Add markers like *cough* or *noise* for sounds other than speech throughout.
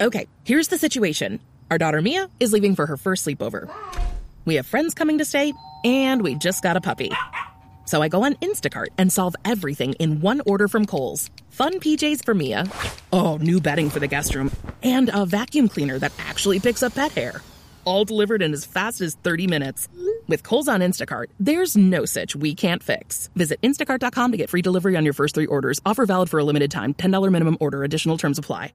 Okay, here's the situation. Our daughter Mia is leaving for her first sleepover. We have friends coming to stay, and we just got a puppy. So I go on Instacart and solve everything in one order from Kohl's. Fun PJs for Mia. Oh, new bedding for the guest room. And a vacuum cleaner that actually picks up pet hair. All delivered in as fast as 30 minutes. With Kohl's on Instacart, there's no such we can't fix. Visit instacart.com to get free delivery on your first three orders. Offer valid for a limited time. $10 minimum order. Additional terms apply.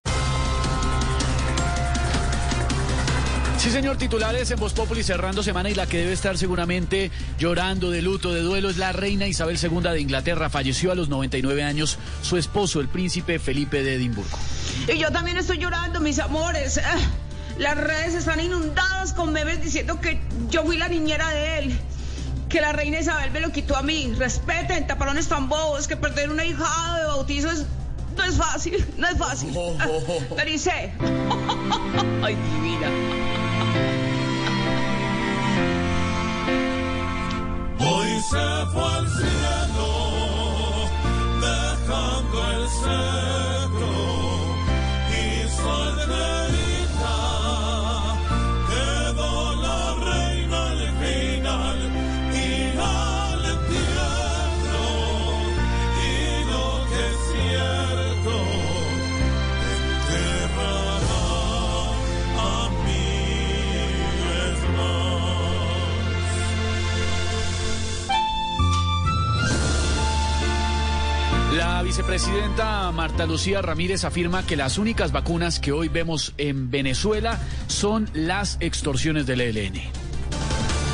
Sí, señor, titulares en Voz Populi cerrando semana y la que debe estar seguramente llorando de luto, de duelo, es la reina Isabel II de Inglaterra. Falleció a los 99 años su esposo, el príncipe Felipe de Edimburgo. Y yo también estoy llorando, mis amores. Ah, Las redes están inundadas con memes diciendo que yo fui la niñera de él. Que la reina Isabel me lo quitó a mí. Respeten, taparones tan bobos, que perder una hijada de bautizo es, no es fácil, no es fácil. Ah, Verice. *laughs* Ay, divina. Dejando el La vicepresidenta Marta Lucía Ramírez afirma que las únicas vacunas que hoy vemos en Venezuela son las extorsiones del ELN.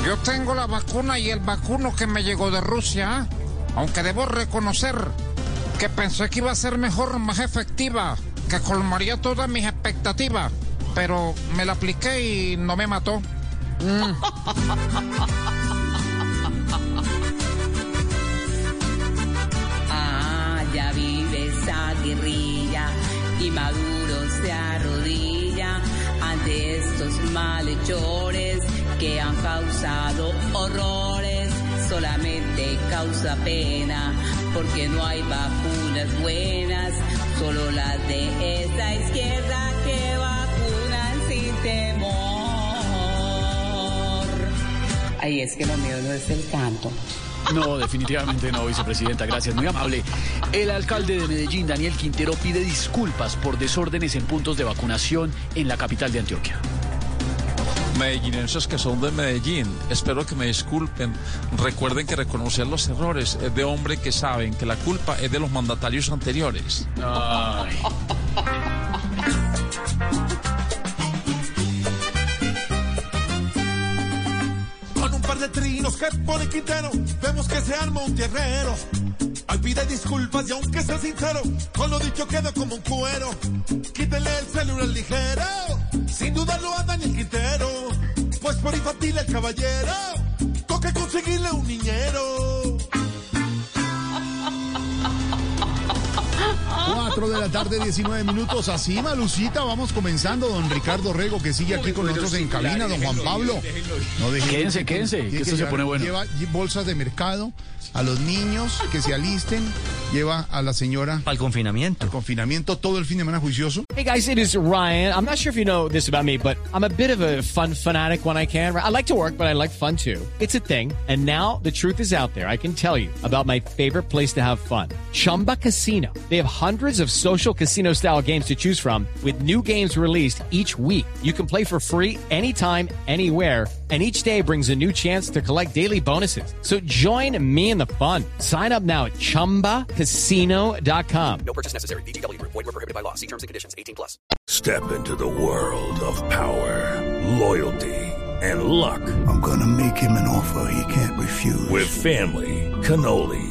Yo tengo la vacuna y el vacuno que me llegó de Rusia, aunque debo reconocer que pensé que iba a ser mejor, más efectiva, que colmaría todas mis expectativas, pero me la apliqué y no me mató. Ah, *laughs* ante estos malhechores que han causado horrores. Solamente causa pena porque no hay vacunas buenas, solo las de esta izquierda que vacunan sin temor. Ay, es que lo mío no es el canto. No, definitivamente no, vicepresidenta, gracias, muy amable. El alcalde de Medellín, Daniel Quintero, pide disculpas por desórdenes en puntos de vacunación en la capital de Antioquia. Medellinenses que son de Medellín, espero que me disculpen. Recuerden que reconocer los errores es de hombre que saben que la culpa es de los mandatarios anteriores. Ay. Con un par de trinos que pone Quintero, vemos que se arma un tierrero. Ay, pide disculpas y aunque sea sincero, con lo dicho quedo como un cuero. Quítele el celular ligero, sin dudarlo a Daniel Quintero. Pues por infantil el caballero, toca conseguirle un niñero. 4 de la tarde, 19 minutos. Así, Malucita, vamos comenzando. Don Ricardo Rego, que sigue aquí con nosotros en cabina. Don Juan Pablo. No Quédense, quédense, que esto se pone bueno. Lleva bolsas de mercado a los niños que se alisten. Lleva a la señora Al confinamiento. al confinamiento todo el fin de semana juicioso. Hey guys, it is Ryan. I'm not sure if you know this about me, but I'm a bit of a fun fanatic when I can. I like to work, but I like fun too. It's a thing. And now the truth is out there. I can tell you about my favorite place to have fun. Chumba Casino. They have hundreds of social casino style games to choose from with new games released each week. You can play for free anytime, anywhere. And each day brings a new chance to collect daily bonuses. So join me in the fun. Sign up now at chumbacasino.com. Step into the world of power, loyalty, and luck. I'm gonna make him an offer he can't refuse. With family, cannolis,